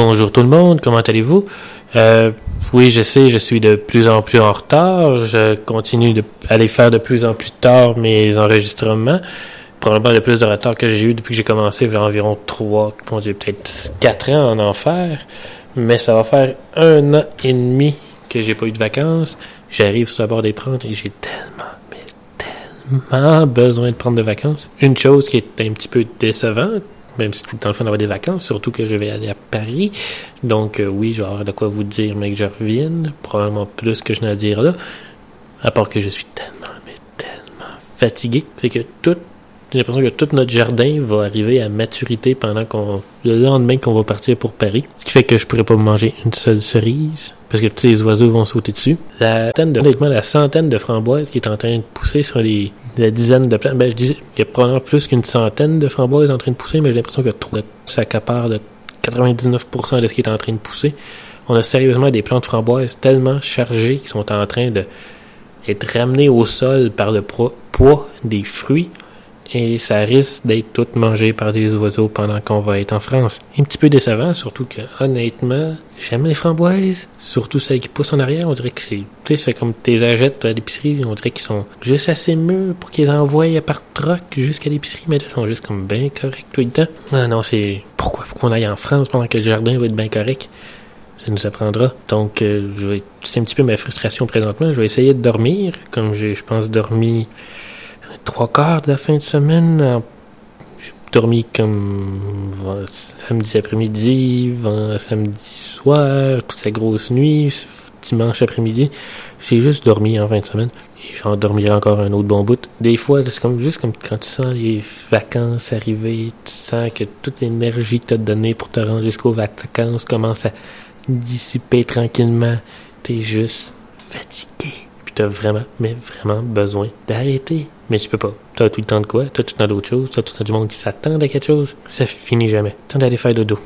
Bonjour tout le monde, comment allez-vous? Euh, oui, je sais, je suis de plus en plus en retard. Je continue d'aller faire de plus en plus tard mes enregistrements. Probablement le plus de retard que j'ai eu depuis que j'ai commencé, vers environ 3, peut-être 4 ans en enfer. Mais ça va faire un an et demi que j'ai pas eu de vacances. J'arrive sur la bord des prendre et j'ai tellement, mais tellement besoin de prendre de vacances. Une chose qui est un petit peu décevante, même si c'est le fun d'avoir des vacances, surtout que je vais aller à Paris. Donc, euh, oui, je vais avoir de quoi vous dire, mais que je revienne. Probablement plus que je n'ai à dire là. À part que je suis tellement, mais tellement fatigué. C'est que tout, j'ai l'impression que tout notre jardin va arriver à maturité pendant qu'on, le lendemain qu'on va partir pour Paris. Ce qui fait que je pourrais pas manger une seule cerise parce que tous les oiseaux vont sauter dessus. La la centaine de framboises qui est en train de pousser sur les, la dizaine de plantes. Ben, je disais, il y a probablement plus qu'une centaine de framboises en train de pousser, mais j'ai l'impression que trop, ça accapare de 99% de ce qui est en train de pousser. On a sérieusement des plantes framboises tellement chargées qui sont en train de être ramenées au sol par le poids des fruits et ça risque d'être tout mangé par des oiseaux pendant qu'on va être en France. Un petit peu décevant, surtout que honnêtement, j'aime les framboises, surtout celles qui poussent en arrière. On dirait que c'est, tu sais, c'est comme tes agettes à l'épicerie, on dirait qu'ils sont juste assez mûrs pour qu'ils envoient par troc jusqu'à l'épicerie, mais ils sont juste comme bien corrects tout le temps. Ah non, c'est pourquoi faut qu'on aille en France pendant que le jardin va être bien correct? Ça nous apprendra. Donc, euh, je vais, c'est un petit peu ma frustration présentement. Je vais essayer de dormir, comme j'ai, je pense, dormi trois quarts de la fin de semaine. J'ai dormi comme samedi après-midi, samedi soir, toute la grosse nuit, dimanche après-midi. J'ai juste dormi en fin de semaine. Et j'en dormirai encore un autre bon bout. Des fois, c'est comme juste comme quand tu sens les vacances arriver, tu sens que toute l'énergie que tu as donnée pour te rendre jusqu'aux vacances commence à dissiper tranquillement. T'es juste fatigué. T'as vraiment, mais vraiment besoin d'arrêter. Mais tu peux pas. T'as tout le temps de quoi? T'as tout le temps d'autre chose? T'as tout le temps du monde qui s'attend à quelque chose? Ça finit jamais. T'as d'aller faire le dos.